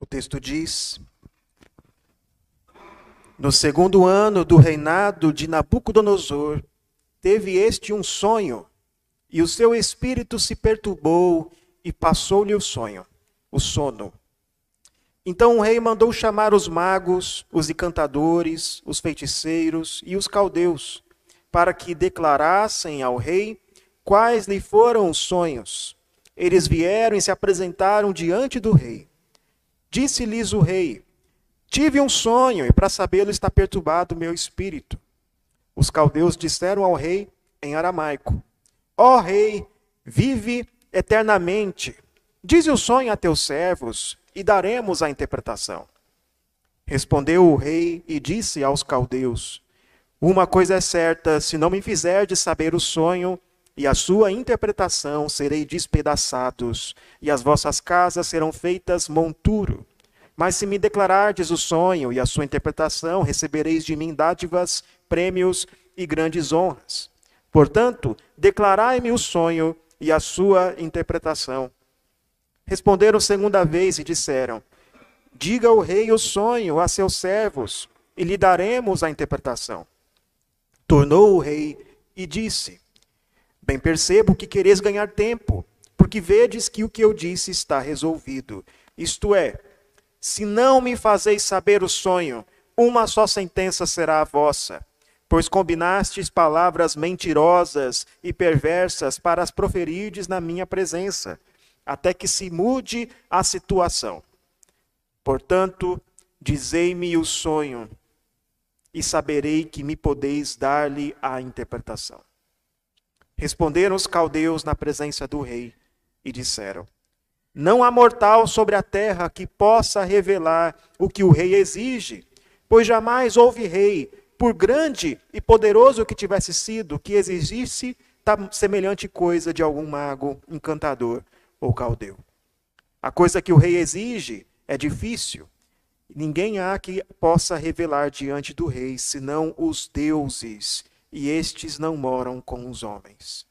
O texto diz: No segundo ano do reinado de Nabucodonosor, teve este um sonho, e o seu espírito se perturbou e passou-lhe o sonho, o sono. Então o rei mandou chamar os magos, os encantadores, os feiticeiros e os caldeus, para que declarassem ao rei quais lhe foram os sonhos. Eles vieram e se apresentaram diante do rei. Disse-lhes o rei: Tive um sonho, e para sabê-lo está perturbado o meu espírito. Os caldeus disseram ao rei em aramaico: Ó oh, rei, vive eternamente. Dize o sonho a teus servos, e daremos a interpretação. Respondeu o rei e disse aos caldeus: Uma coisa é certa, se não me fizerdes saber o sonho, e a sua interpretação serei despedaçados, e as vossas casas serão feitas monturo. Mas se me declarardes o sonho e a sua interpretação, recebereis de mim dádivas, prêmios e grandes honras. Portanto, declarai-me o sonho e a sua interpretação. Responderam segunda vez e disseram: Diga o rei o sonho a seus servos, e lhe daremos a interpretação. Tornou o rei e disse: Bem percebo que quereis ganhar tempo, porque vedes que o que eu disse está resolvido. Isto é, se não me fazeis saber o sonho, uma só sentença será a vossa, pois combinastes palavras mentirosas e perversas para as proferirdes na minha presença, até que se mude a situação. Portanto, dizei-me o sonho, e saberei que me podeis dar-lhe a interpretação. Responderam os caldeus na presença do rei e disseram: Não há mortal sobre a terra que possa revelar o que o rei exige, pois jamais houve rei, por grande e poderoso que tivesse sido, que exigisse semelhante coisa de algum mago, encantador ou caldeu. A coisa que o rei exige é difícil. Ninguém há que possa revelar diante do rei, senão os deuses e estes não moram com os homens.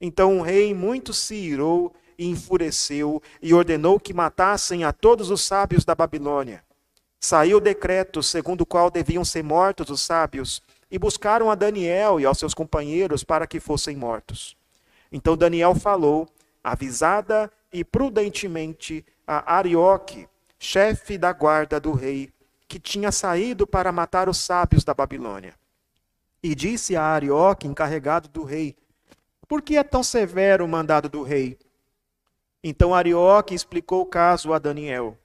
Então o rei muito se irou e enfureceu e ordenou que matassem a todos os sábios da Babilônia. Saiu o decreto segundo o qual deviam ser mortos os sábios, e buscaram a Daniel e aos seus companheiros para que fossem mortos. Então Daniel falou, avisada e prudentemente, a Arioque, chefe da guarda do rei, que tinha saído para matar os sábios da Babilônia. E disse a Arioque, encarregado do rei: Por que é tão severo o mandado do rei? Então Arioque explicou o caso a Daniel.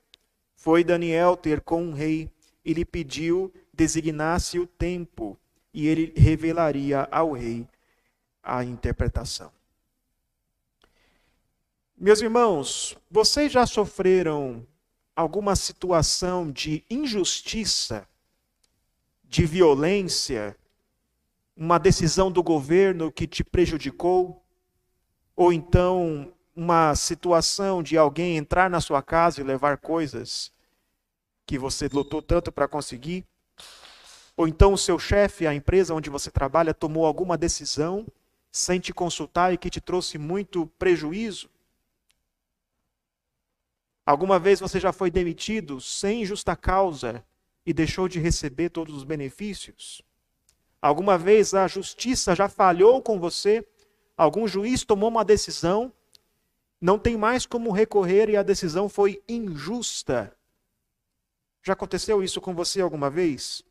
Foi Daniel ter com o rei e lhe pediu designasse o tempo, e ele revelaria ao rei a interpretação. Meus irmãos, vocês já sofreram alguma situação de injustiça, de violência, uma decisão do governo que te prejudicou, ou então uma situação de alguém entrar na sua casa e levar coisas que você lutou tanto para conseguir, ou então o seu chefe, a empresa onde você trabalha, tomou alguma decisão sem te consultar e que te trouxe muito prejuízo. Alguma vez você já foi demitido sem justa causa e deixou de receber todos os benefícios? Alguma vez a justiça já falhou com você? Algum juiz tomou uma decisão, não tem mais como recorrer e a decisão foi injusta. Já aconteceu isso com você alguma vez?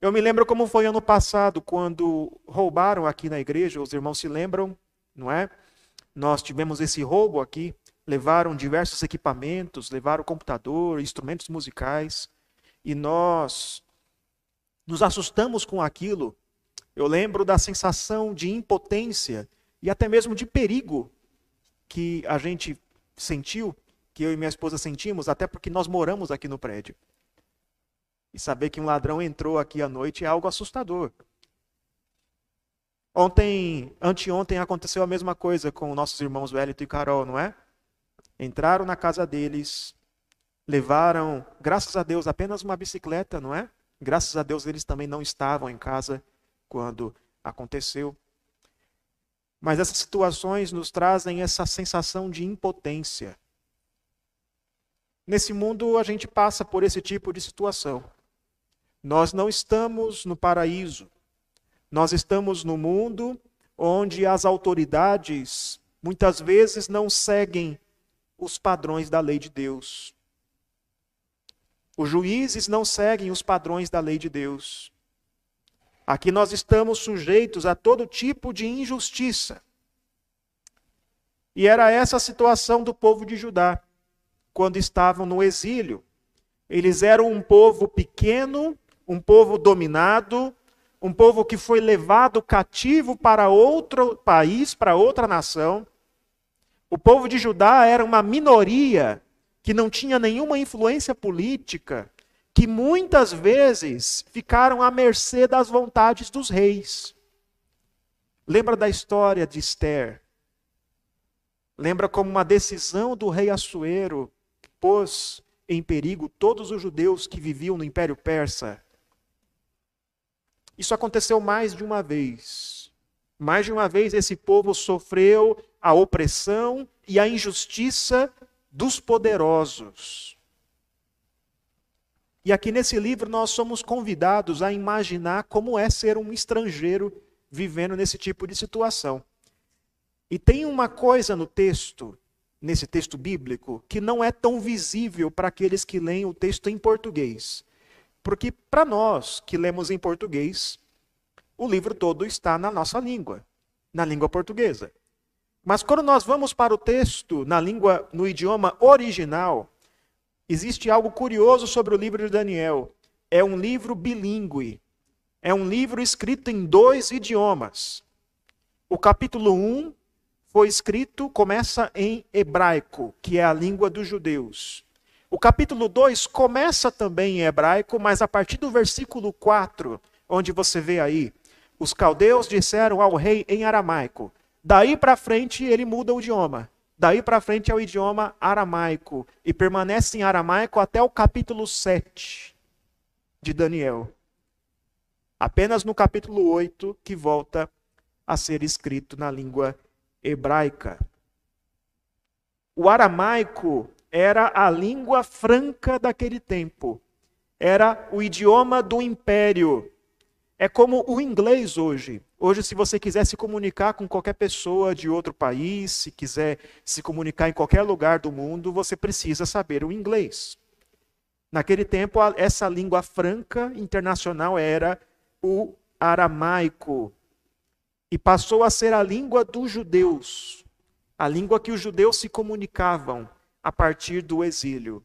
Eu me lembro como foi ano passado, quando roubaram aqui na igreja, os irmãos se lembram, não é? Nós tivemos esse roubo aqui, levaram diversos equipamentos, levaram computador, instrumentos musicais, e nós nos assustamos com aquilo. Eu lembro da sensação de impotência e até mesmo de perigo que a gente sentiu, que eu e minha esposa sentimos, até porque nós moramos aqui no prédio. E saber que um ladrão entrou aqui à noite é algo assustador. Ontem, anteontem aconteceu a mesma coisa com nossos irmãos Wellington e Carol, não é? Entraram na casa deles, levaram, graças a Deus, apenas uma bicicleta, não é? Graças a Deus eles também não estavam em casa quando aconteceu. Mas essas situações nos trazem essa sensação de impotência. Nesse mundo a gente passa por esse tipo de situação. Nós não estamos no paraíso. Nós estamos no mundo onde as autoridades muitas vezes não seguem os padrões da lei de Deus. Os juízes não seguem os padrões da lei de Deus. Aqui nós estamos sujeitos a todo tipo de injustiça. E era essa a situação do povo de Judá, quando estavam no exílio. Eles eram um povo pequeno, um povo dominado, um povo que foi levado cativo para outro país, para outra nação. O povo de Judá era uma minoria que não tinha nenhuma influência política, que muitas vezes ficaram à mercê das vontades dos reis. Lembra da história de Esther? Lembra como uma decisão do rei Assuero pôs em perigo todos os judeus que viviam no Império Persa? Isso aconteceu mais de uma vez. Mais de uma vez esse povo sofreu a opressão e a injustiça dos poderosos. E aqui nesse livro nós somos convidados a imaginar como é ser um estrangeiro vivendo nesse tipo de situação. E tem uma coisa no texto, nesse texto bíblico, que não é tão visível para aqueles que leem o texto em português. Porque para nós que lemos em português, o livro todo está na nossa língua, na língua portuguesa. Mas quando nós vamos para o texto na língua, no idioma original, existe algo curioso sobre o livro de Daniel. É um livro bilíngue. É um livro escrito em dois idiomas. O capítulo 1 foi escrito, começa em hebraico, que é a língua dos judeus. O capítulo 2 começa também em hebraico, mas a partir do versículo 4, onde você vê aí, os caldeus disseram ao rei em aramaico: Daí para frente ele muda o idioma. Daí para frente é o idioma aramaico e permanece em aramaico até o capítulo 7 de Daniel. Apenas no capítulo 8 que volta a ser escrito na língua hebraica. O aramaico era a língua franca daquele tempo. Era o idioma do império. É como o inglês hoje. Hoje, se você quiser se comunicar com qualquer pessoa de outro país, se quiser se comunicar em qualquer lugar do mundo, você precisa saber o inglês. Naquele tempo, essa língua franca internacional era o aramaico. E passou a ser a língua dos judeus, a língua que os judeus se comunicavam a partir do exílio.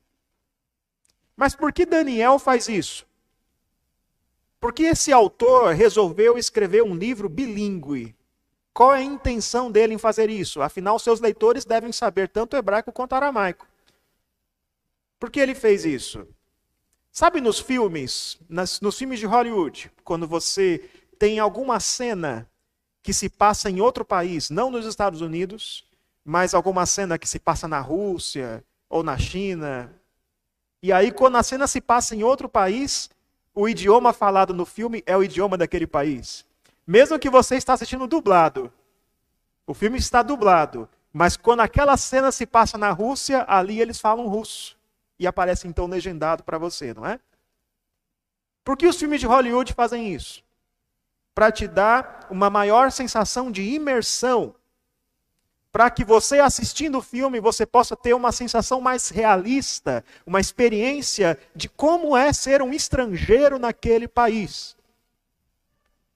Mas por que Daniel faz isso? Por que esse autor resolveu escrever um livro bilíngue? Qual é a intenção dele em fazer isso? Afinal, seus leitores devem saber tanto hebraico quanto aramaico. Por que ele fez isso? Sabe nos filmes, nas, nos filmes de Hollywood, quando você tem alguma cena que se passa em outro país, não nos Estados Unidos, mas alguma cena que se passa na Rússia ou na China. E aí, quando a cena se passa em outro país, o idioma falado no filme é o idioma daquele país. Mesmo que você está assistindo dublado, o filme está dublado, mas quando aquela cena se passa na Rússia, ali eles falam russo e aparece então legendado para você, não é? Por que os filmes de Hollywood fazem isso? Para te dar uma maior sensação de imersão para que você assistindo o filme você possa ter uma sensação mais realista, uma experiência de como é ser um estrangeiro naquele país.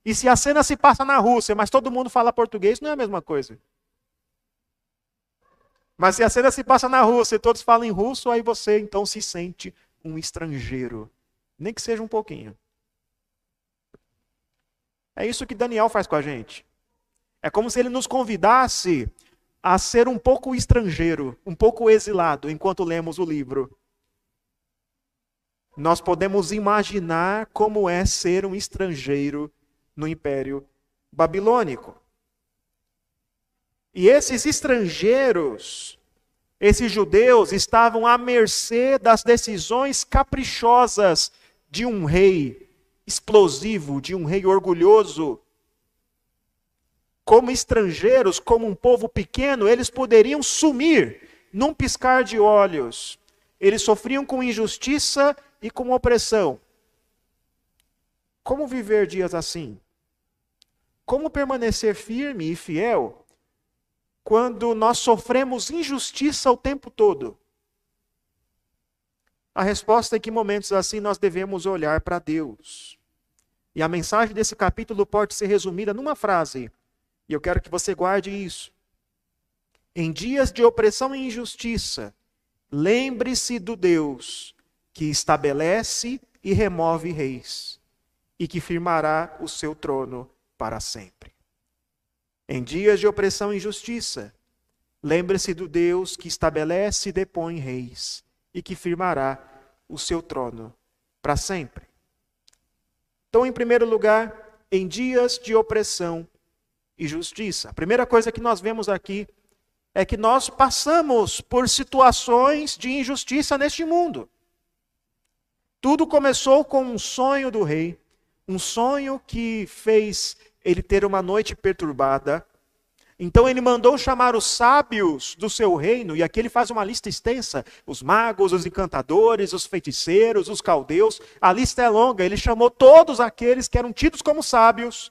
E se a cena se passa na Rússia, mas todo mundo fala português, não é a mesma coisa. Mas se a cena se passa na Rússia e todos falam em russo, aí você então se sente um estrangeiro, nem que seja um pouquinho. É isso que Daniel faz com a gente. É como se ele nos convidasse a ser um pouco estrangeiro, um pouco exilado enquanto lemos o livro. Nós podemos imaginar como é ser um estrangeiro no Império Babilônico. E esses estrangeiros, esses judeus, estavam à mercê das decisões caprichosas de um rei explosivo, de um rei orgulhoso, como estrangeiros, como um povo pequeno, eles poderiam sumir num piscar de olhos. eles sofriam com injustiça e com opressão. Como viver dias assim? Como permanecer firme e fiel quando nós sofremos injustiça o tempo todo? A resposta é que momentos assim nós devemos olhar para Deus. E a mensagem desse capítulo pode ser resumida numa frase, e eu quero que você guarde isso. Em dias de opressão e injustiça, lembre-se do Deus que estabelece e remove reis, e que firmará o seu trono para sempre. Em dias de opressão e injustiça, lembre-se do Deus que estabelece e depõe reis, e que firmará o seu trono para sempre. Então, em primeiro lugar, em dias de opressão e justiça. A primeira coisa que nós vemos aqui é que nós passamos por situações de injustiça neste mundo. Tudo começou com um sonho do rei, um sonho que fez ele ter uma noite perturbada. Então ele mandou chamar os sábios do seu reino, e aqui ele faz uma lista extensa: os magos, os encantadores, os feiticeiros, os caldeus. A lista é longa. Ele chamou todos aqueles que eram tidos como sábios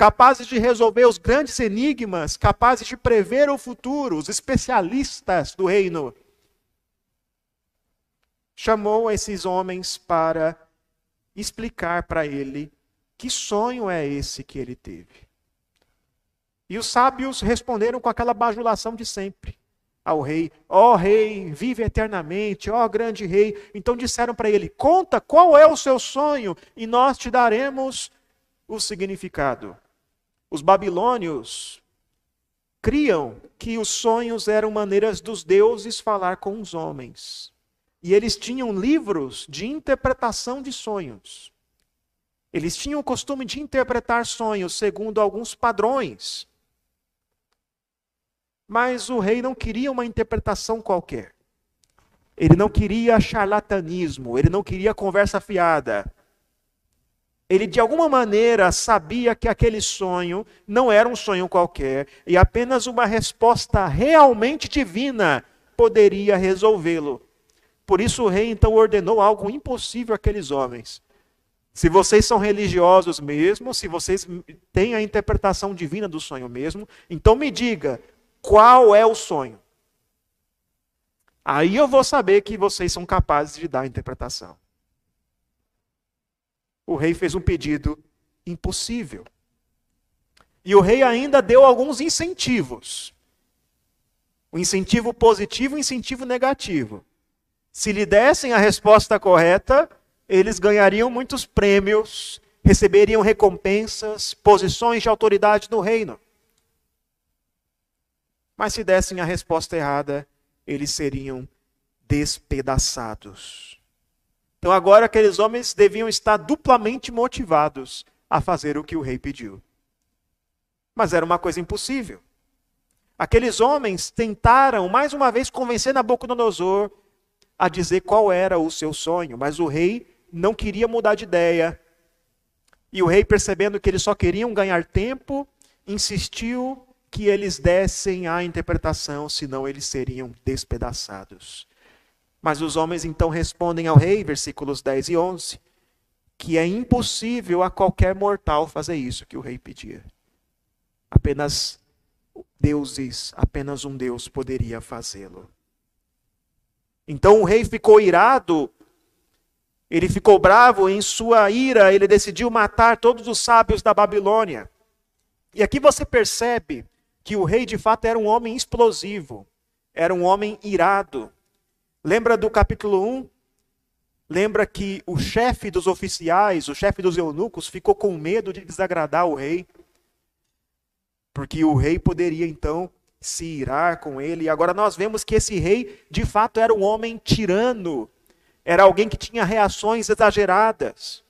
capazes de resolver os grandes enigmas, capazes de prever o futuro, os especialistas do reino. Chamou esses homens para explicar para ele que sonho é esse que ele teve. E os sábios responderam com aquela bajulação de sempre ao rei: Ó oh, rei, vive eternamente, ó oh, grande rei. Então disseram para ele: Conta qual é o seu sonho e nós te daremos o significado. Os babilônios criam que os sonhos eram maneiras dos deuses falar com os homens. E eles tinham livros de interpretação de sonhos. Eles tinham o costume de interpretar sonhos segundo alguns padrões. Mas o rei não queria uma interpretação qualquer. Ele não queria charlatanismo, ele não queria conversa fiada ele de alguma maneira sabia que aquele sonho não era um sonho qualquer e apenas uma resposta realmente divina poderia resolvê-lo. Por isso o rei então ordenou algo impossível àqueles homens. Se vocês são religiosos mesmo, se vocês têm a interpretação divina do sonho mesmo, então me diga qual é o sonho. Aí eu vou saber que vocês são capazes de dar a interpretação o rei fez um pedido impossível. E o rei ainda deu alguns incentivos. O incentivo positivo e o incentivo negativo. Se lhe dessem a resposta correta, eles ganhariam muitos prêmios, receberiam recompensas, posições de autoridade no reino. Mas se dessem a resposta errada, eles seriam despedaçados. Então agora aqueles homens deviam estar duplamente motivados a fazer o que o rei pediu. Mas era uma coisa impossível. Aqueles homens tentaram mais uma vez convencer Nabucodonosor a dizer qual era o seu sonho, mas o rei não queria mudar de ideia. E o rei, percebendo que eles só queriam ganhar tempo, insistiu que eles dessem a interpretação, senão eles seriam despedaçados. Mas os homens então respondem ao rei, versículos 10 e 11, que é impossível a qualquer mortal fazer isso que o rei pedia. Apenas deuses, apenas um Deus poderia fazê-lo. Então o rei ficou irado, ele ficou bravo, em sua ira ele decidiu matar todos os sábios da Babilônia. E aqui você percebe que o rei de fato era um homem explosivo, era um homem irado. Lembra do capítulo 1? Lembra que o chefe dos oficiais, o chefe dos eunucos, ficou com medo de desagradar o rei. Porque o rei poderia então se irar com ele. E agora nós vemos que esse rei, de fato, era um homem tirano. Era alguém que tinha reações exageradas.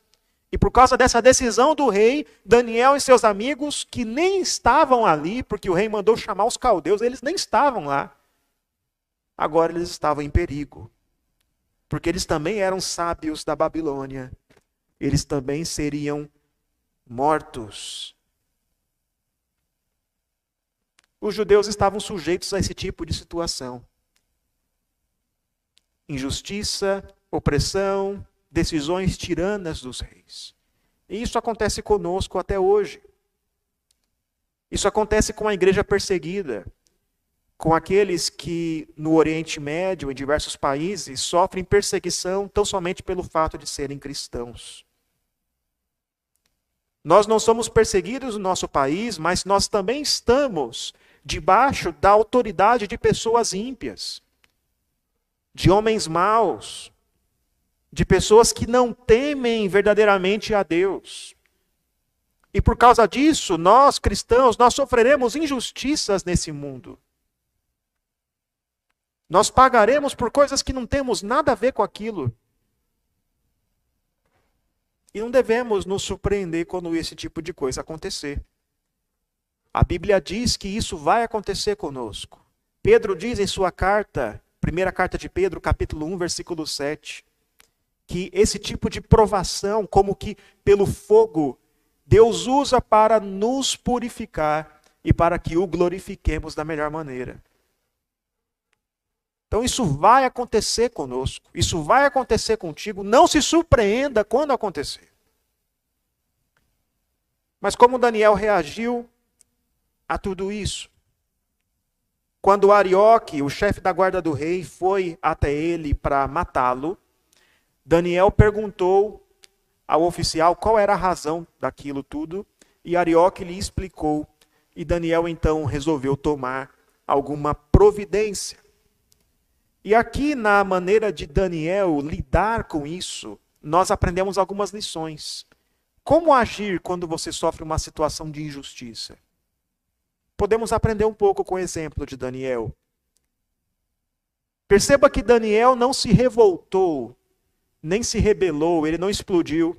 E por causa dessa decisão do rei, Daniel e seus amigos, que nem estavam ali, porque o rei mandou chamar os caldeus, eles nem estavam lá agora eles estavam em perigo. Porque eles também eram sábios da Babilônia. Eles também seriam mortos. Os judeus estavam sujeitos a esse tipo de situação. injustiça, opressão, decisões tiranas dos reis. E isso acontece conosco até hoje. Isso acontece com a igreja perseguida, com aqueles que no Oriente Médio, em diversos países, sofrem perseguição tão somente pelo fato de serem cristãos. Nós não somos perseguidos no nosso país, mas nós também estamos debaixo da autoridade de pessoas ímpias, de homens maus, de pessoas que não temem verdadeiramente a Deus. E por causa disso, nós cristãos, nós sofreremos injustiças nesse mundo. Nós pagaremos por coisas que não temos nada a ver com aquilo. E não devemos nos surpreender quando esse tipo de coisa acontecer. A Bíblia diz que isso vai acontecer conosco. Pedro diz em sua carta, primeira carta de Pedro, capítulo 1, versículo 7, que esse tipo de provação, como que pelo fogo, Deus usa para nos purificar e para que o glorifiquemos da melhor maneira. Então isso vai acontecer conosco, isso vai acontecer contigo, não se surpreenda quando acontecer. Mas como Daniel reagiu a tudo isso? Quando Arioque, o chefe da guarda do rei, foi até ele para matá-lo, Daniel perguntou ao oficial qual era a razão daquilo tudo, e Arioque lhe explicou, e Daniel então resolveu tomar alguma providência. E aqui, na maneira de Daniel lidar com isso, nós aprendemos algumas lições. Como agir quando você sofre uma situação de injustiça? Podemos aprender um pouco com o exemplo de Daniel. Perceba que Daniel não se revoltou, nem se rebelou, ele não explodiu.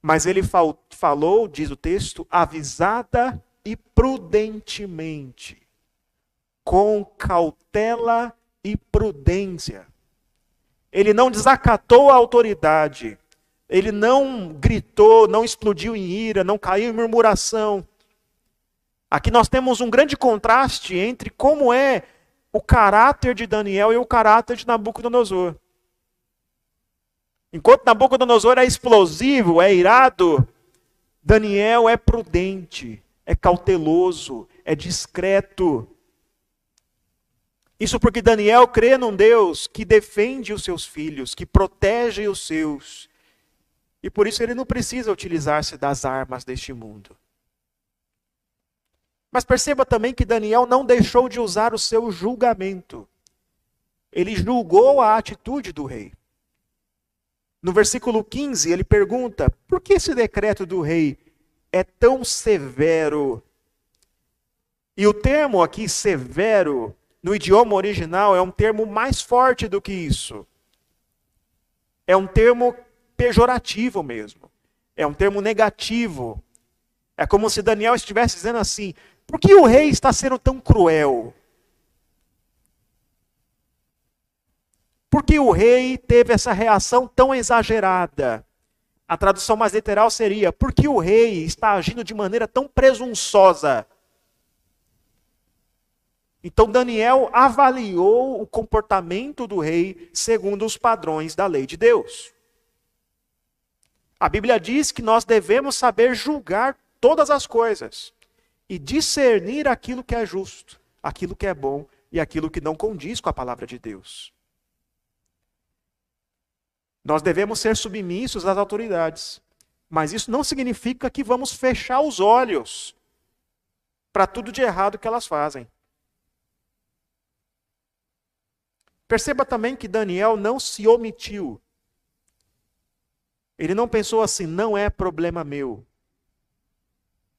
Mas ele fal falou, diz o texto, avisada e prudentemente, com cautela e prudência. Ele não desacatou a autoridade, ele não gritou, não explodiu em ira, não caiu em murmuração. Aqui nós temos um grande contraste entre como é o caráter de Daniel e o caráter de Nabucodonosor. Enquanto Nabucodonosor é explosivo, é irado, Daniel é prudente, é cauteloso, é discreto. Isso porque Daniel crê num Deus que defende os seus filhos, que protege os seus. E por isso ele não precisa utilizar-se das armas deste mundo. Mas perceba também que Daniel não deixou de usar o seu julgamento. Ele julgou a atitude do rei. No versículo 15, ele pergunta: por que esse decreto do rei é tão severo? E o termo aqui, severo, no idioma original é um termo mais forte do que isso. É um termo pejorativo mesmo. É um termo negativo. É como se Daniel estivesse dizendo assim: por que o rei está sendo tão cruel? Por que o rei teve essa reação tão exagerada? A tradução mais literal seria: por que o rei está agindo de maneira tão presunçosa? Então Daniel avaliou o comportamento do rei segundo os padrões da lei de Deus. A Bíblia diz que nós devemos saber julgar todas as coisas e discernir aquilo que é justo, aquilo que é bom e aquilo que não condiz com a palavra de Deus. Nós devemos ser submissos às autoridades, mas isso não significa que vamos fechar os olhos para tudo de errado que elas fazem. Perceba também que Daniel não se omitiu ele não pensou assim, não é problema meu.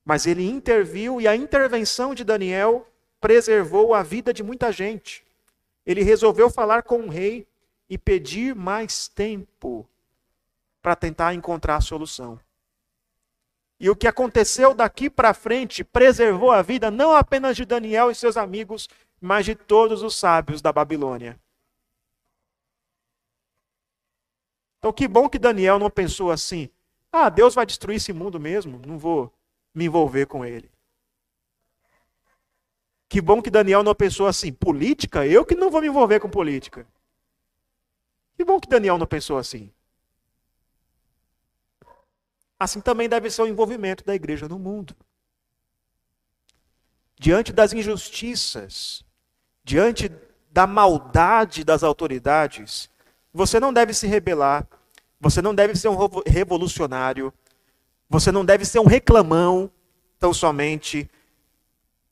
Mas ele interviu e a intervenção de Daniel preservou a vida de muita gente. Ele resolveu falar com o rei e pedir mais tempo para tentar encontrar a solução. E o que aconteceu daqui para frente preservou a vida não apenas de Daniel e seus amigos, mas de todos os sábios da Babilônia. Então, que bom que Daniel não pensou assim: ah, Deus vai destruir esse mundo mesmo, não vou me envolver com ele. Que bom que Daniel não pensou assim: política? Eu que não vou me envolver com política. bom que Daniel não pensou assim. Assim também deve ser o envolvimento da igreja no mundo. Diante das injustiças, diante da maldade das autoridades, você não deve se rebelar, você não deve ser um revolucionário, você não deve ser um reclamão, tão somente.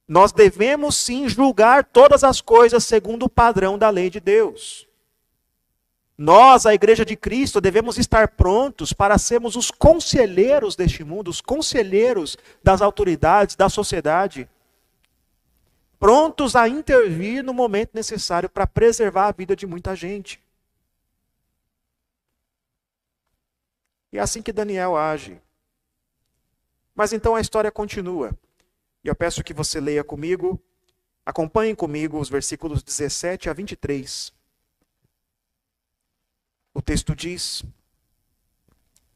Nós devemos sim julgar todas as coisas segundo o padrão da lei de Deus. Nós, a Igreja de Cristo, devemos estar prontos para sermos os conselheiros deste mundo, os conselheiros das autoridades, da sociedade, prontos a intervir no momento necessário para preservar a vida de muita gente. E é assim que Daniel age. Mas então a história continua. E eu peço que você leia comigo, acompanhe comigo os versículos 17 a 23. O texto diz: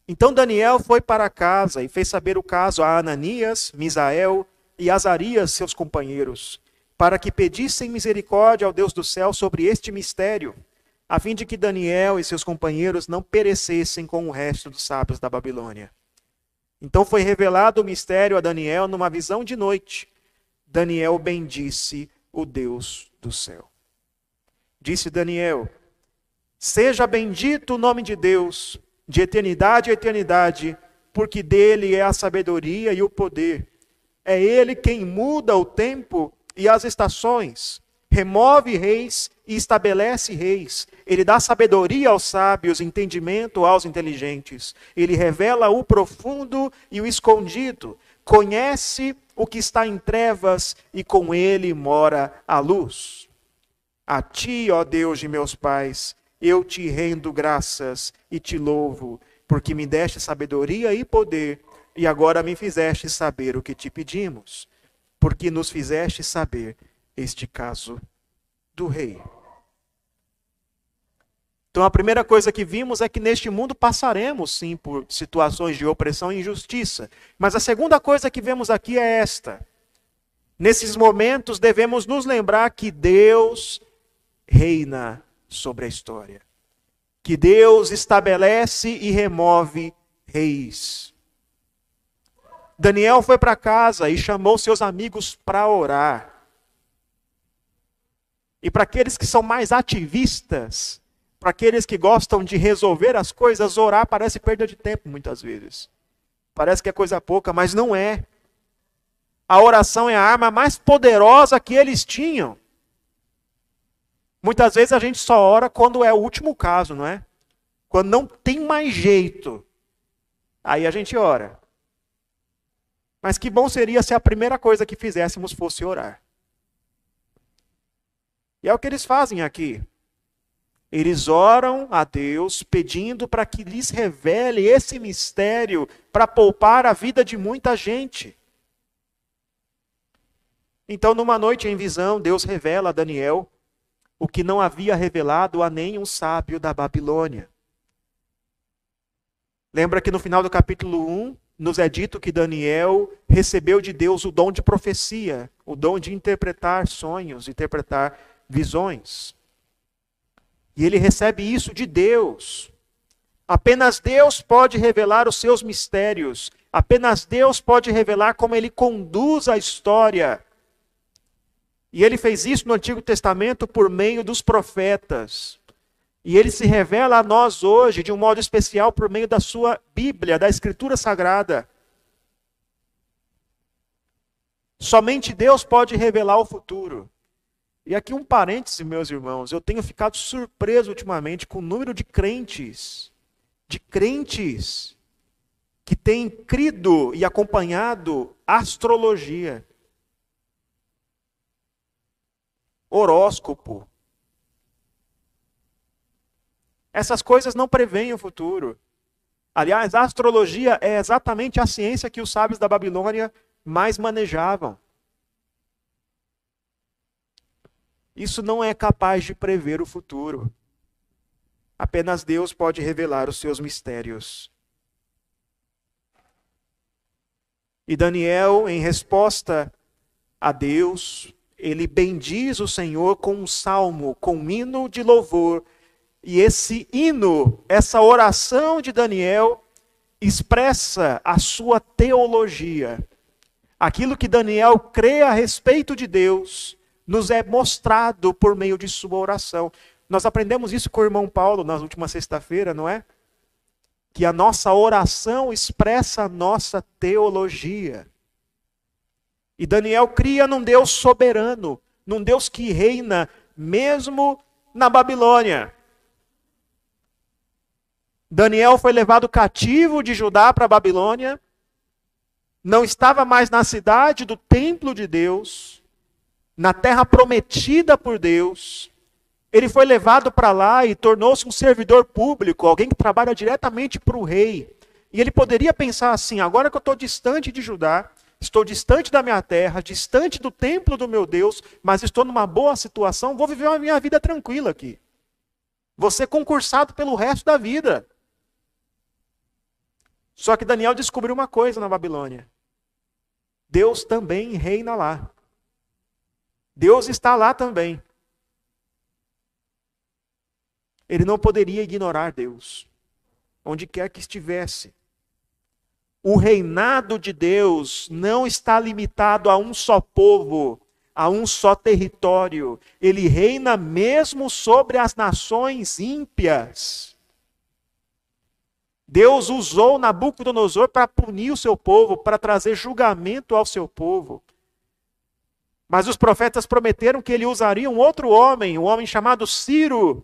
Então Daniel foi para casa e fez saber o caso a Ananias, Misael e Azarias, seus companheiros, para que pedissem misericórdia ao Deus do céu sobre este mistério, a fim de que Daniel e seus companheiros não perecessem com o resto dos sábios da Babilônia. Então foi revelado o mistério a Daniel numa visão de noite. Daniel bendisse o Deus do céu. Disse Daniel: Seja bendito o nome de Deus, de eternidade a eternidade, porque dele é a sabedoria e o poder. É ele quem muda o tempo e as estações, remove reis e estabelece reis. Ele dá sabedoria aos sábios, entendimento aos inteligentes. Ele revela o profundo e o escondido. Conhece o que está em trevas e com ele mora a luz. A ti, ó Deus de meus pais, eu te rendo graças e te louvo, porque me deste sabedoria e poder, e agora me fizeste saber o que te pedimos, porque nos fizeste saber este caso do rei. Então, a primeira coisa que vimos é que neste mundo passaremos, sim, por situações de opressão e injustiça. Mas a segunda coisa que vemos aqui é esta. Nesses momentos, devemos nos lembrar que Deus reina sobre a história. Que Deus estabelece e remove reis. Daniel foi para casa e chamou seus amigos para orar. E para aqueles que são mais ativistas, para aqueles que gostam de resolver as coisas, orar parece perda de tempo muitas vezes. Parece que é coisa pouca, mas não é. A oração é a arma mais poderosa que eles tinham. Muitas vezes a gente só ora quando é o último caso, não é? Quando não tem mais jeito. Aí a gente ora. Mas que bom seria se a primeira coisa que fizéssemos fosse orar. E é o que eles fazem aqui. Eles oram a Deus pedindo para que lhes revele esse mistério para poupar a vida de muita gente. Então, numa noite em visão, Deus revela a Daniel o que não havia revelado a nenhum sábio da Babilônia. Lembra que no final do capítulo 1 nos é dito que Daniel recebeu de Deus o dom de profecia, o dom de interpretar sonhos, interpretar visões. E ele recebe isso de Deus. Apenas Deus pode revelar os seus mistérios. Apenas Deus pode revelar como ele conduz a história e ele fez isso no Antigo Testamento por meio dos profetas. E ele se revela a nós hoje de um modo especial por meio da sua Bíblia, da Escritura Sagrada. Somente Deus pode revelar o futuro. E aqui um parêntese, meus irmãos, eu tenho ficado surpreso ultimamente com o número de crentes, de crentes que têm crido e acompanhado astrologia. horóscopo. Essas coisas não preveem o futuro. Aliás, a astrologia é exatamente a ciência que os sábios da Babilônia mais manejavam. Isso não é capaz de prever o futuro. Apenas Deus pode revelar os seus mistérios. E Daniel, em resposta a Deus, ele bendiz o Senhor com um salmo, com um hino de louvor, E esse hino, essa oração de Daniel, expressa a sua teologia. Aquilo que Daniel crê a respeito de Deus nos é mostrado por meio de sua oração. Nós aprendemos isso com o irmão Paulo na última sexta-feira, não é? Que a nossa oração expressa a nossa teologia. E Daniel cria num Deus soberano, num Deus que reina mesmo na Babilônia. Daniel foi levado cativo de Judá para a Babilônia, não estava mais na cidade do templo de Deus, na terra prometida por Deus. Ele foi levado para lá e tornou-se um servidor público, alguém que trabalha diretamente para o rei. E ele poderia pensar assim: agora que eu estou distante de Judá, estou distante da minha terra, distante do templo do meu Deus, mas estou numa boa situação, vou viver a minha vida tranquila aqui. Vou ser concursado pelo resto da vida. Só que Daniel descobriu uma coisa na Babilônia: Deus também reina lá. Deus está lá também. Ele não poderia ignorar Deus, onde quer que estivesse. O reinado de Deus não está limitado a um só povo, a um só território. Ele reina mesmo sobre as nações ímpias. Deus usou Nabucodonosor para punir o seu povo, para trazer julgamento ao seu povo. Mas os profetas prometeram que ele usaria um outro homem, um homem chamado Ciro,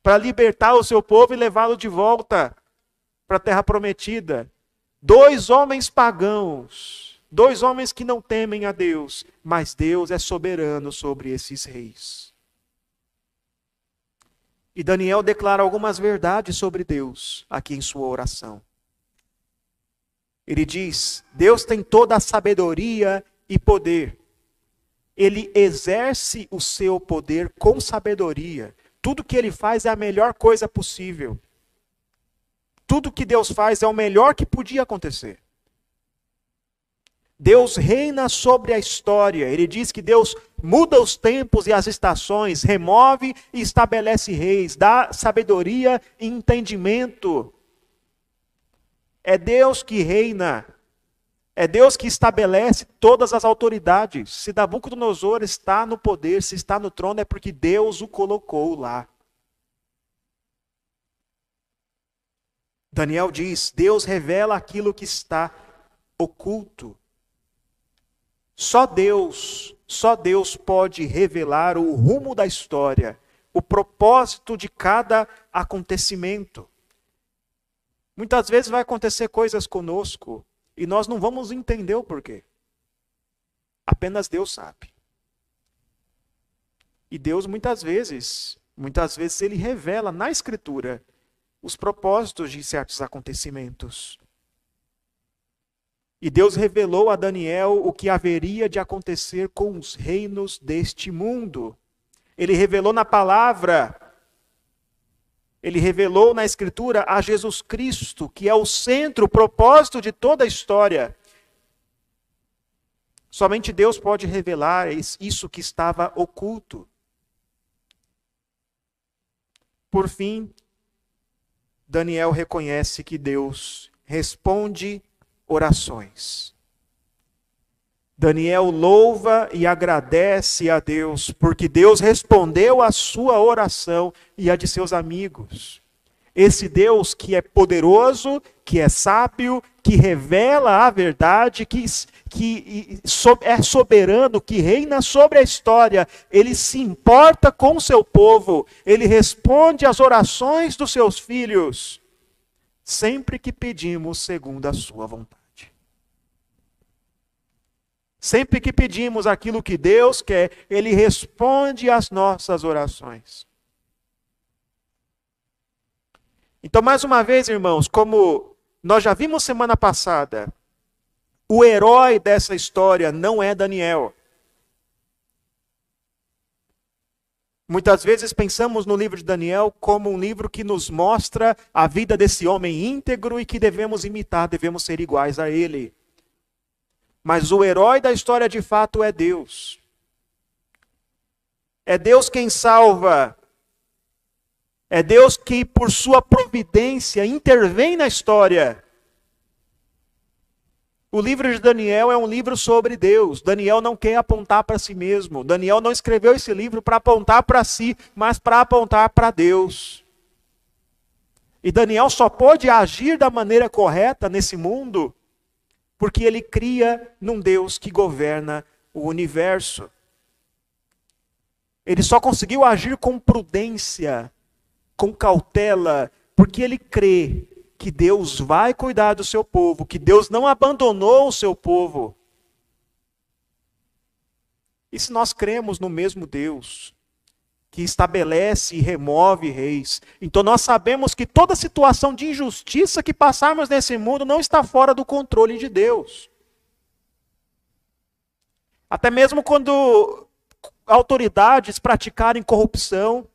para libertar o seu povo e levá-lo de volta para a terra prometida. Dois homens pagãos, dois homens que não temem a Deus, mas Deus é soberano sobre esses reis. E Daniel declara algumas verdades sobre Deus aqui em sua oração. Ele diz: Deus tem toda a sabedoria e poder. Ele exerce o seu poder com sabedoria. Tudo que ele faz é a melhor coisa possível. Tudo que Deus faz é o melhor que podia acontecer. Deus reina sobre a história. Ele diz que Deus muda os tempos e as estações, remove e estabelece reis, dá sabedoria e entendimento. É Deus que reina. É Deus que estabelece todas as autoridades. Se Nabucodonosor está no poder, se está no trono, é porque Deus o colocou lá. Daniel diz: Deus revela aquilo que está oculto. Só Deus, só Deus pode revelar o rumo da história, o propósito de cada acontecimento. Muitas vezes vai acontecer coisas conosco e nós não vamos entender o porquê. Apenas Deus sabe. E Deus muitas vezes, muitas vezes ele revela na escritura os propósitos de certos acontecimentos. E Deus revelou a Daniel o que haveria de acontecer com os reinos deste mundo. Ele revelou na palavra, ele revelou na Escritura a Jesus Cristo, que é o centro, o propósito de toda a história. Somente Deus pode revelar isso que estava oculto. Por fim, Daniel reconhece que Deus responde orações. Daniel louva e agradece a Deus, porque Deus respondeu a sua oração e a de seus amigos. Esse Deus que é poderoso, que é sábio, que revela a verdade, que, que é soberano, que reina sobre a história, ele se importa com o seu povo, ele responde às orações dos seus filhos sempre que pedimos segundo a Sua vontade. Sempre que pedimos aquilo que Deus quer, Ele responde às nossas orações. Então, mais uma vez, irmãos, como nós já vimos semana passada, o herói dessa história não é Daniel. Muitas vezes pensamos no livro de Daniel como um livro que nos mostra a vida desse homem íntegro e que devemos imitar, devemos ser iguais a ele. Mas o herói da história de fato é Deus. É Deus quem salva É Deus que, por sua providência, intervém na história. O livro de Daniel é um livro sobre Deus. Daniel não quer apontar para si mesmo. Daniel não escreveu esse livro para apontar para si, mas para apontar para Deus. E Daniel só pode agir da maneira correta nesse mundo porque ele cria num Deus que governa o universo. Ele só conseguiu agir com prudência, com cautela, porque ele crê que Deus vai cuidar do seu povo, que Deus não abandonou o seu povo. E se nós cremos no mesmo Deus, que estabelece e remove reis, então nós sabemos que toda situação de injustiça que passarmos nesse mundo não está fora do controle de Deus. Até mesmo quando autoridades praticarem corrupção,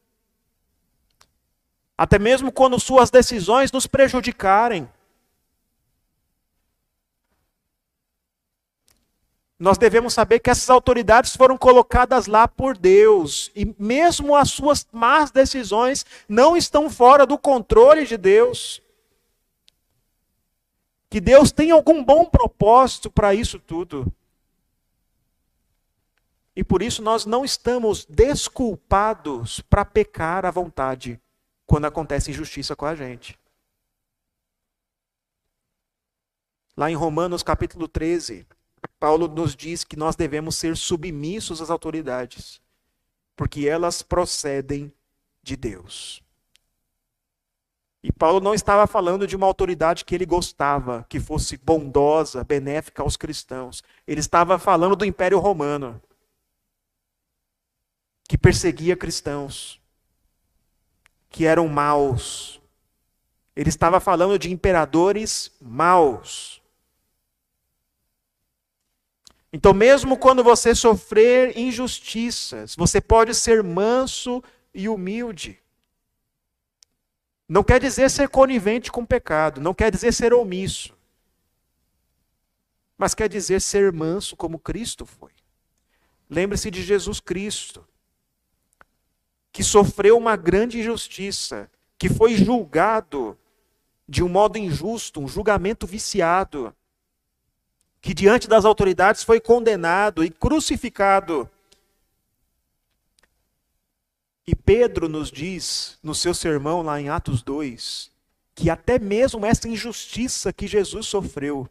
até mesmo quando suas decisões nos prejudicarem. Nós devemos saber que essas autoridades foram colocadas lá por Deus, e mesmo as suas más decisões não estão fora do controle de Deus. Que Deus tem algum bom propósito para isso tudo. E por isso nós não estamos desculpados para pecar à vontade quando acontece injustiça com a gente. Lá em Romanos capítulo 13, Paulo nos diz que nós devemos ser submissos às autoridades, porque elas procedem de Deus. E Paulo não estava falando de uma autoridade que ele gostava, que fosse bondosa, benéfica aos cristãos. Ele estava falando do Império Romano, que perseguia cristãos que eram maus. Ele estava falando de imperadores maus. Então, mesmo quando você sofrer injustiças, você pode ser manso e humilde. Não quer dizer ser conivente com o pecado, não quer dizer ser omisso. Mas quer dizer ser manso como Cristo foi. Lembre-se de Jesus Cristo que sofreu uma grande injustiça, que foi julgado de um modo injusto, um julgamento viciado, que diante das autoridades foi condenado e crucificado. E Pedro nos diz, no seu sermão lá em Atos 2, que até mesmo essa injustiça que Jesus sofreu,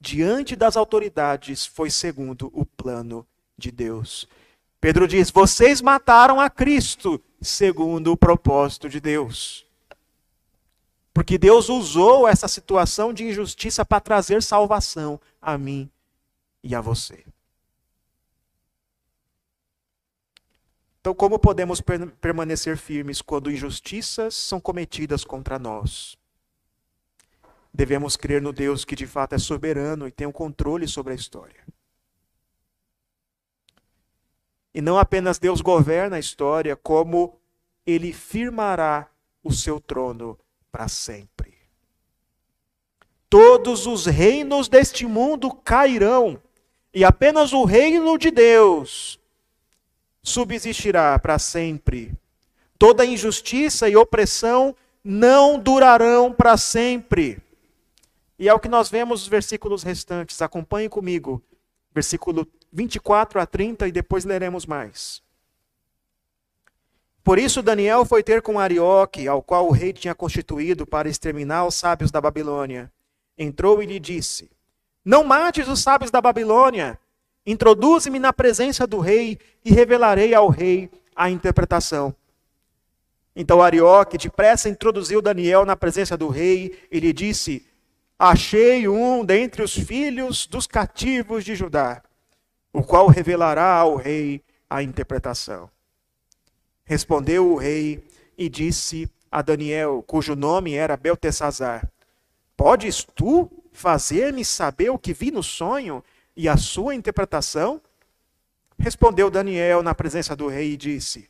diante das autoridades, foi segundo o plano de Deus. Pedro diz: Vocês mataram a Cristo segundo o propósito de Deus. Porque Deus usou essa situação de injustiça para trazer salvação a mim e a você. Então, como podemos permanecer firmes quando injustiças são cometidas contra nós? Devemos crer no Deus que de fato é soberano e tem o um controle sobre a história. E não apenas Deus governa a história, como ele firmará o seu trono para sempre. Todos os reinos deste mundo cairão, e apenas o reino de Deus subsistirá para sempre. Toda injustiça e opressão não durarão para sempre. E é o que nós vemos nos versículos restantes. Acompanhe comigo. Versículo 24 a 30 e depois leremos mais. Por isso Daniel foi ter com Arioque, ao qual o rei tinha constituído para exterminar os sábios da Babilônia. Entrou e lhe disse: Não mates os sábios da Babilônia. Introduze-me na presença do rei e revelarei ao rei a interpretação. Então Arioque depressa introduziu Daniel na presença do rei e lhe disse: Achei um dentre os filhos dos cativos de Judá o qual revelará ao rei a interpretação. Respondeu o rei e disse a Daniel, cujo nome era Beltesazar: Podes tu fazer-me saber o que vi no sonho e a sua interpretação? Respondeu Daniel na presença do rei e disse: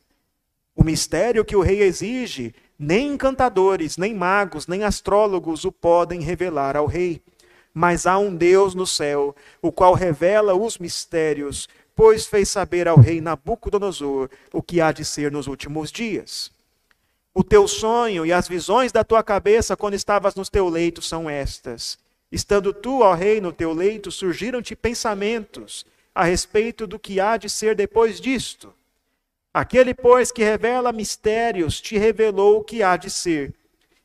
O mistério que o rei exige, nem encantadores, nem magos, nem astrólogos o podem revelar ao rei mas há um Deus no céu, o qual revela os mistérios, pois fez saber ao rei Nabucodonosor o que há de ser nos últimos dias. O teu sonho e as visões da tua cabeça quando estavas no teu leito são estas. Estando tu, ó rei, no teu leito, surgiram-te pensamentos a respeito do que há de ser depois disto. Aquele, pois, que revela mistérios, te revelou o que há de ser.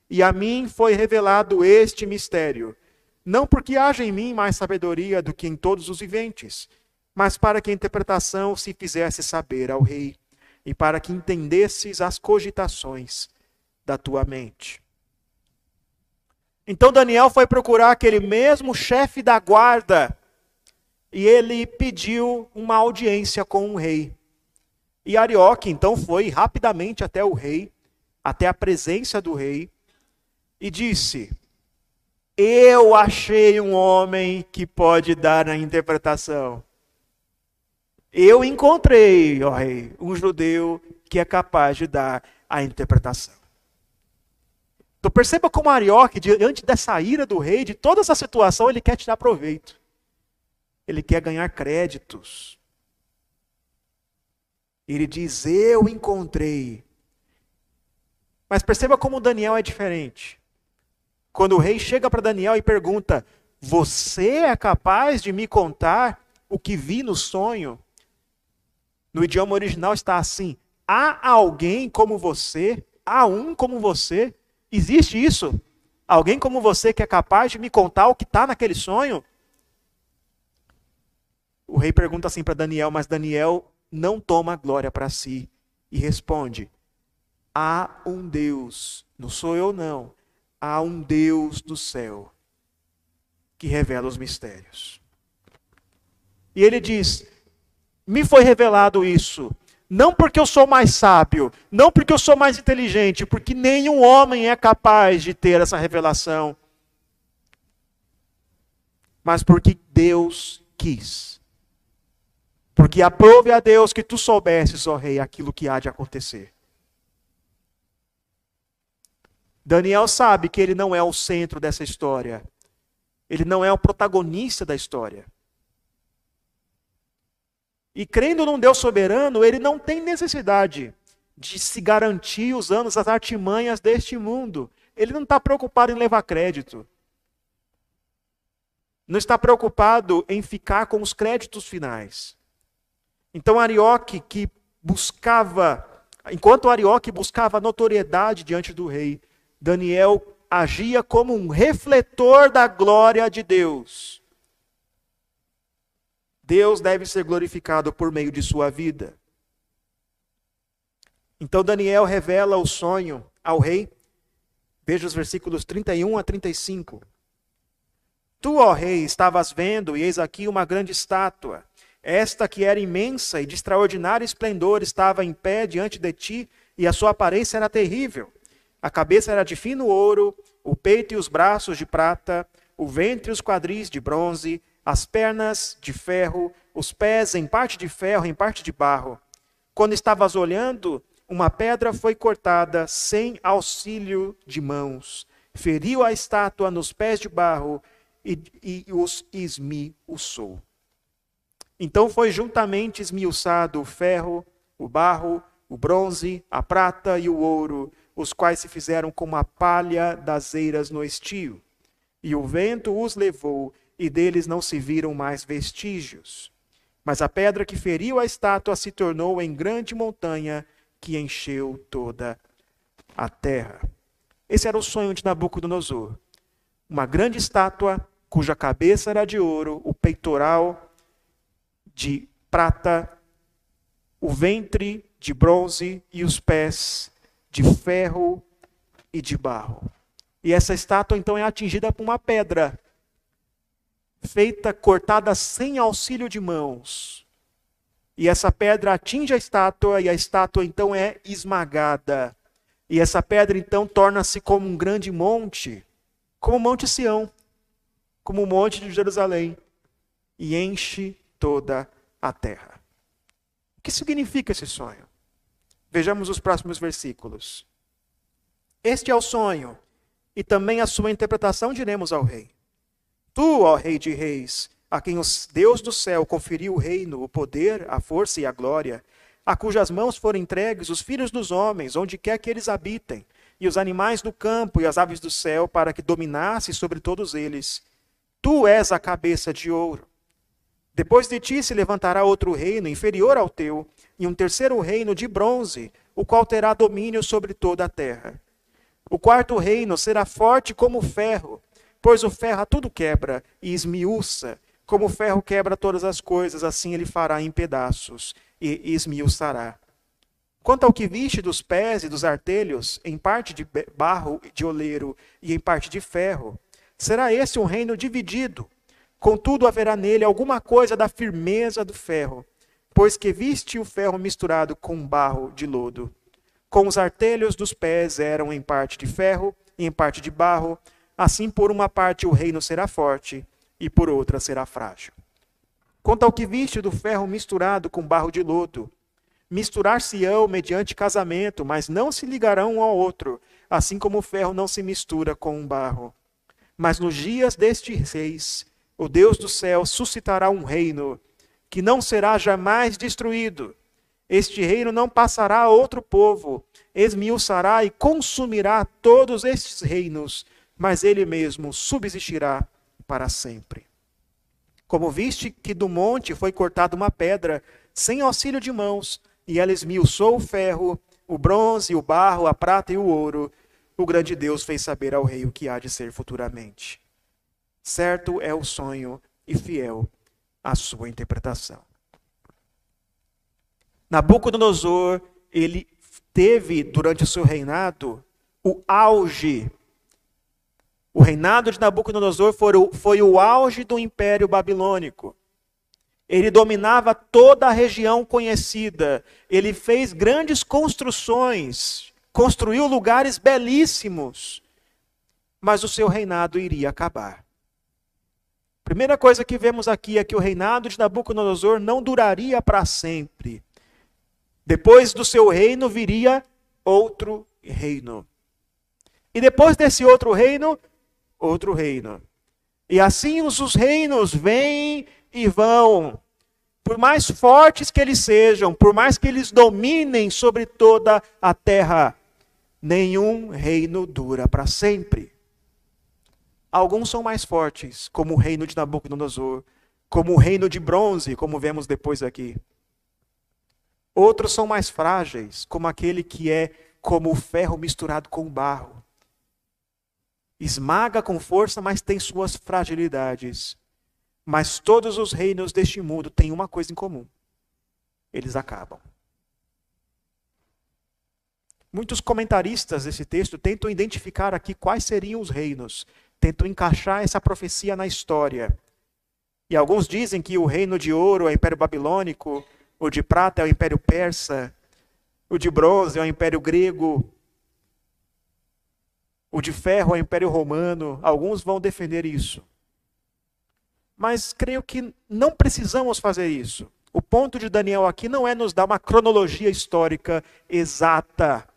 E a mim foi revelado este mistério. Não porque haja em mim mais sabedoria do que em todos os viventes, mas para que a interpretação se fizesse saber ao rei, e para que entendesses as cogitações da tua mente. Então Daniel foi procurar aquele mesmo chefe da guarda e ele pediu uma audiência com o rei. E Arioque então foi rapidamente até o rei, até a presença do rei, e disse: Eu achei um homem que pode dar a interpretação. Eu encontrei, ó rei, um judeu que é capaz de dar a interpretação. Então perceba como Arioque, diante dessa ira do rei, de toda essa situação, ele quer tirar proveito. Ele quer ganhar créditos. Ele diz: Eu encontrei. Mas perceba como Daniel é diferente. Quando o rei chega para Daniel e pergunta: Você é capaz de me contar o que vi no sonho? No idioma original está assim: Há alguém como você? Há um como você? Existe isso? Alguém como você que é capaz de me contar o que está naquele sonho? O rei pergunta assim para Daniel, mas Daniel não toma glória para si e responde: Há um Deus, não sou eu não, há um Deus do céu que revela os mistérios. E ele diz: Me foi revelado isso não porque eu sou mais sábio, não porque eu sou mais inteligente, porque nenhum homem é capaz de ter essa revelação, mas porque Deus quis. Porque aprove a Deus que tu soubesses, ó rei, aquilo que há de acontecer. Daniel sabe que ele não é o centro dessa história. Ele não é o protagonista da história. E crendo num Deus soberano, ele não tem necessidade de se garantir usando as artimanhas deste mundo. Ele não está preocupado em levar crédito. Não está preocupado em ficar com os créditos finais. Então Arioque, que buscava, enquanto Arioque buscava notoriedade diante do rei, Daniel agia como um refletor da glória de Deus. Deus deve ser glorificado por meio de sua vida. Então Daniel revela o sonho ao rei. Veja os versículos 31 a 35. Tu, ó rei, estavas vendo, e eis aqui uma grande estátua. Esta que era imensa e de extraordinário esplendor estava em pé diante de ti, e a sua aparência era terrível. A cabeça era de fino ouro, o peito e os braços de prata, o ventre e os quadris de bronze, as pernas de ferro, os pés em parte de ferro, em parte de barro. Quando estavas olhando, uma pedra foi cortada sem auxílio de mãos, feriu a estátua nos pés de barro e, e os esmiuçou. Então foi juntamente esmiuçado o ferro, o barro, o bronze, a prata e o ouro, os quais se fizeram como a palha das eiras no estio. E o vento os levou, e deles não se viram mais vestígios. Mas a pedra que feriu a estátua se tornou em grande montanha que encheu toda a terra. Esse era o sonho de Nabucodonosor. Uma grande estátua cuja cabeça era de ouro, o peitoral de prata, o ventre de bronze e os pés de ferro e de barro. E essa estátua então é atingida por uma pedra feita cortada sem auxílio de mãos. E essa pedra atinge a estátua e a estátua então é esmagada. E essa pedra então torna-se como um grande monte, como o Monte Sião, como o Monte de Jerusalém, e enche toda a terra. O que significa esse sonho? Vejamos os próximos versículos. Este é o sonho, e também a sua interpretação diremos ao rei. Tu, ó Rei de Reis, a quem o Deus do céu conferiu o reino, o poder, a força e a glória, a cujas mãos foram entregues os filhos dos homens, onde quer que eles habitem, e os animais do campo e as aves do céu, para que dominasse sobre todos eles. Tu és a cabeça de ouro. Depois de ti se levantará outro reino inferior ao teu, e um terceiro reino de bronze, o qual terá domínio sobre toda a terra. O quarto reino será forte como ferro, pois o ferro tudo quebra e esmiuça. Como o ferro quebra todas as coisas, assim ele fará em pedaços e esmiuçará. Quanto ao que viste dos pés e dos artelhos, em parte de barro de oleiro e em parte de ferro, será esse um reino dividido. Contudo, haverá nele alguma coisa da firmeza do ferro, pois que viste o ferro misturado com barro de lodo. Com os artelhos dos pés eram em parte de ferro e em parte de barro, assim por uma parte o reino será forte e por outra será frágil. Quanto ao que viste do ferro misturado com barro de lodo, misturar-se-ão mediante casamento, mas não se ligarão um ao outro, assim como o ferro não se mistura com o barro. Mas nos dias destes reis, o Deus do céu suscitará um reino que não será jamais destruído. Este reino não passará a outro povo, esmiuçará e consumirá todos estes reinos, mas ele mesmo subsistirá para sempre. Como viste que do monte foi cortada uma pedra, sem auxílio de mãos, e ela esmiuçou o ferro, o bronze, o barro, a prata e o ouro, o grande Deus fez saber ao rei o que há de ser futuramente. Certo é o sonho e fiel a sua interpretação. Nabucodonosor, ele teve durante o seu reinado o auge o reinado de Nabucodonosor foi o, foi o auge do império babilônico. Ele dominava toda a região conhecida. Ele fez grandes construções, construiu lugares belíssimos. Mas o seu reinado iria acabar. Primeira coisa que vemos aqui é que o reinado de Nabucodonosor não duraria para sempre. Depois do seu reino viria outro reino. E depois desse outro reino outro reino. E assim os, os reinos vêm e vão. Por mais fortes que eles sejam, por mais que eles dominem sobre toda a terra, nenhum reino dura para sempre. Alguns são mais fortes, como o reino de Nabucodonosor, como o reino de bronze, como vemos depois aqui. Outros são mais frágeis, como aquele que é como o ferro misturado com o barro esmaga com força, mas tem suas fragilidades. Mas todos os reinos deste mundo têm uma coisa em comum: eles acabam. Muitos comentaristas desse texto tentam identificar aqui quais seriam os reinos, tentam encaixar essa profecia na história. E alguns dizem que o reino de ouro é o Império Babilônico, o de prata é o Império Persa, o de bronze é o Império Grego, o de ferro é o Império Romano, alguns vão defender isso. Mas creio que não precisamos fazer isso. O ponto de Daniel aqui não é nos dar uma cronologia histórica exata.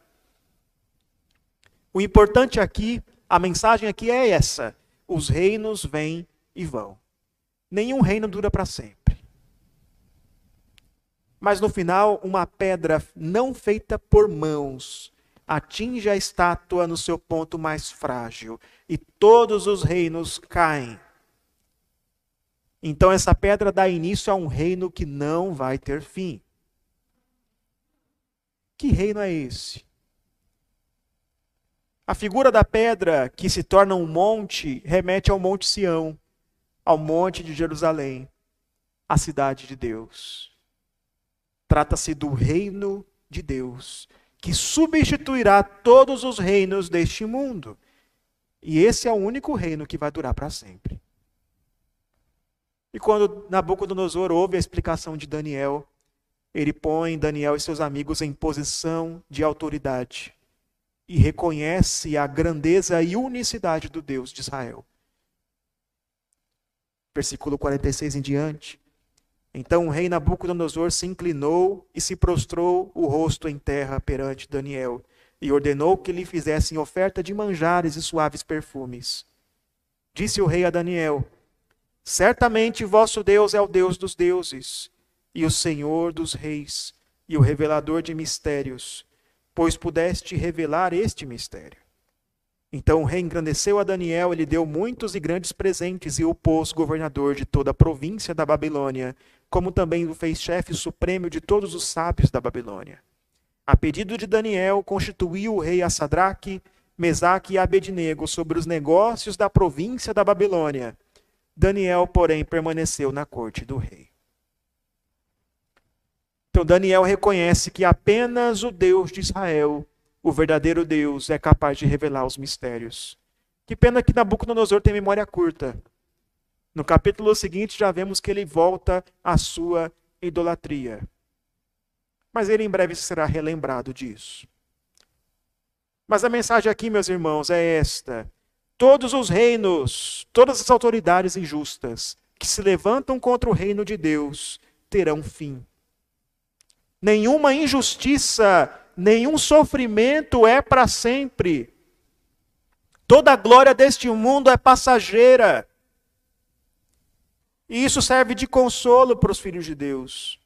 O importante aqui, a mensagem aqui é essa: os reinos vêm e vão. Nenhum reino dura para sempre. Mas no final, uma pedra não feita por mãos, atinge a estátua no seu ponto mais frágil e todos os reinos caem. Então essa pedra dá início a um reino que não vai ter fim. Que reino é esse? A figura da pedra que se torna um monte remete ao Monte Sião, ao Monte de Jerusalém, a cidade de Deus. Trata-se do reino de Deus, que substituirá todos os reinos deste mundo. E esse é o único reino que vai durar para sempre. E quando Nabucodonosor ouve a explicação de Daniel, ele põe Daniel e seus amigos em posição de autoridade e reconhece a grandeza e unicidade do Deus de Israel. Versículo 46 em diante. Então o rei Nabucodonosor se inclinou e se prostrou o rosto em terra perante Daniel, e ordenou que lhe fizessem oferta de manjares e suaves perfumes. Disse o rei a Daniel: Certamente vosso Deus é o Deus dos deuses e o Senhor dos reis, e o revelador de mistérios, pois pudeste revelar este mistério. Então o rei engrandeceu a Daniel, ele deu muitos e grandes presentes e o pôs governador de toda a província da Babilônia, como também o fez chefe supremo de todos os sábios da Babilônia. A pedido de Daniel, constituiu o rei a Sadraque, Mesaque e Abednego sobre os negócios da província da Babilônia. Daniel, porém, permaneceu na corte do rei. Então Daniel reconhece que apenas o Deus de Israel, o verdadeiro Deus, é capaz de revelar os mistérios. Que pena que Nabucodonosor tem memória curta. No capítulo seguinte já vemos que ele volta à sua idolatria. Mas ele em breve será relembrado disso. Mas a mensagem aqui, meus irmãos, é esta: todos os reinos, todas as autoridades injustas que se levantam contra o reino de Deus terão fim nenhuma injustiça, nenhum sofrimento é para sempre. Toda a glória deste mundo é passageira. E isso serve de consolo para os filhos de Deus.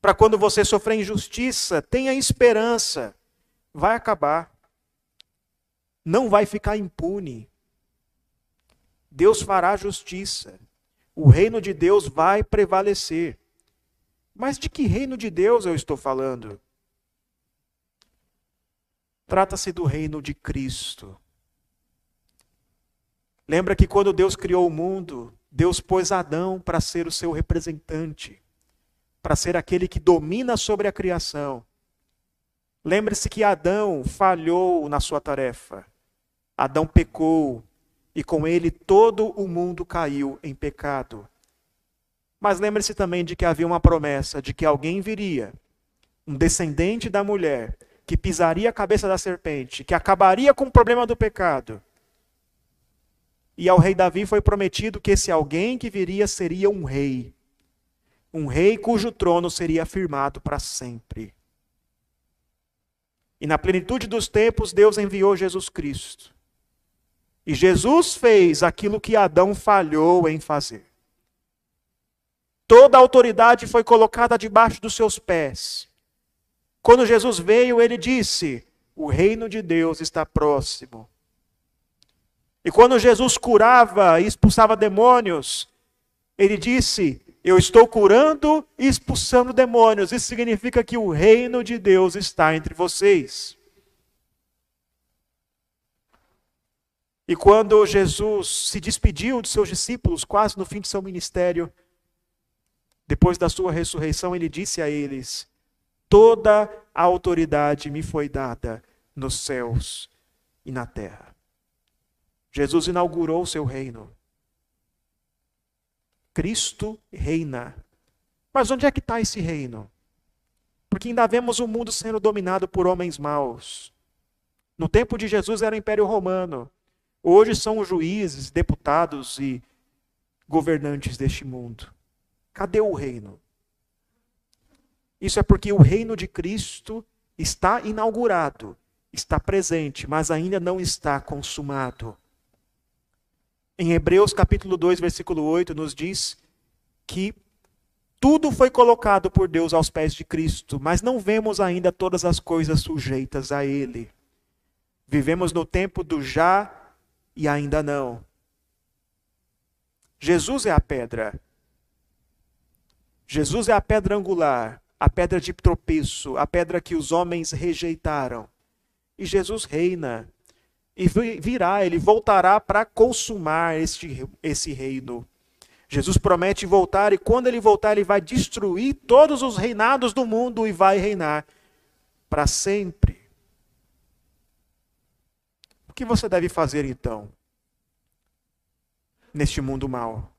Para quando você sofrer injustiça, tenha esperança. Vai acabar. Não vai ficar impune. Deus fará justiça. O reino de Deus vai prevalecer. Mas de que reino de Deus eu estou falando? Trata-se do reino de Cristo. Lembra que quando Deus criou o mundo, Deus pôs Adão para ser o seu representante, para ser aquele que domina sobre a criação. Lembre-se que Adão falhou na sua tarefa. Adão pecou e com ele todo o mundo caiu em pecado. Mas lembre-se também de que havia uma promessa de que alguém viria, um descendente da mulher, que pisaria a cabeça da serpente, que acabaria com o problema do pecado. E ao rei Davi foi prometido que esse alguém que viria seria um rei. Um rei cujo trono seria firmado para sempre. E na plenitude dos tempos, Deus enviou Jesus Cristo. E Jesus fez aquilo que Adão falhou em fazer. Toda a autoridade foi colocada debaixo dos seus pés. Quando Jesus veio, ele disse: O reino de Deus está próximo. E quando Jesus curava e expulsava demônios, ele disse: Eu estou curando e expulsando demônios. Isso significa que o reino de Deus está entre vocês. E quando Jesus se despediu de seus discípulos, quase no fim de seu ministério, depois da sua ressurreição, ele disse a eles: Toda a autoridade me foi dada nos céus e na terra. Jesus inaugurou o seu reino. Cristo reina. Mas onde é que está esse reino? Porque ainda vemos o mundo sendo dominado por homens maus. No tempo de Jesus era o Império Romano. Hoje são os juízes, deputados e governantes deste mundo. Cadê o reino? Isso é porque o reino de Cristo está inaugurado, está presente, mas ainda não está consumado. Em Hebreus capítulo 2, versículo 8, nos diz que tudo foi colocado por Deus aos pés de Cristo, mas não vemos ainda todas as coisas sujeitas a Ele. Vivemos no tempo do já e ainda não. Jesus é a pedra, Jesus é a pedra angular, a pedra de tropeço, a pedra que os homens rejeitaram. E Jesus reina. E virá, ele voltará para consumar este, esse reino. Jesus promete voltar, e quando ele voltar, ele vai destruir todos os reinados do mundo e vai reinar para sempre. O que você deve fazer então, neste mundo mau?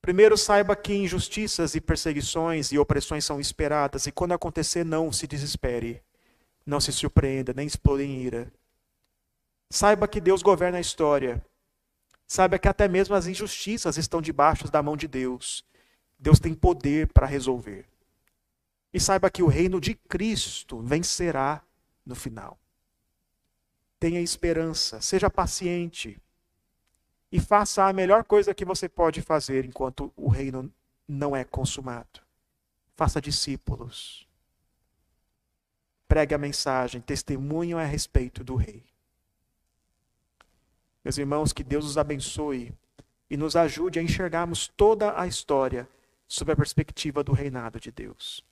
Primeiro, saiba que injustiças e perseguições e opressões são esperadas, e quando acontecer, não se desespere, não se surpreenda, nem exploda em ira. Saiba que Deus governa a história. Saiba que até mesmo as injustiças estão debaixo da mão de Deus. Deus tem poder para resolver. E saiba que o reino de Cristo vencerá no final. Tenha esperança, seja paciente, e faça a melhor coisa que você pode fazer enquanto o reino não é consumado. faça discípulos. Pregue a mensagem, testemunho a respeito do Rei. Meus irmãos, que Deus os abençoe e nos ajude a enxergarmos toda a história sob a perspectiva do reinado de Deus.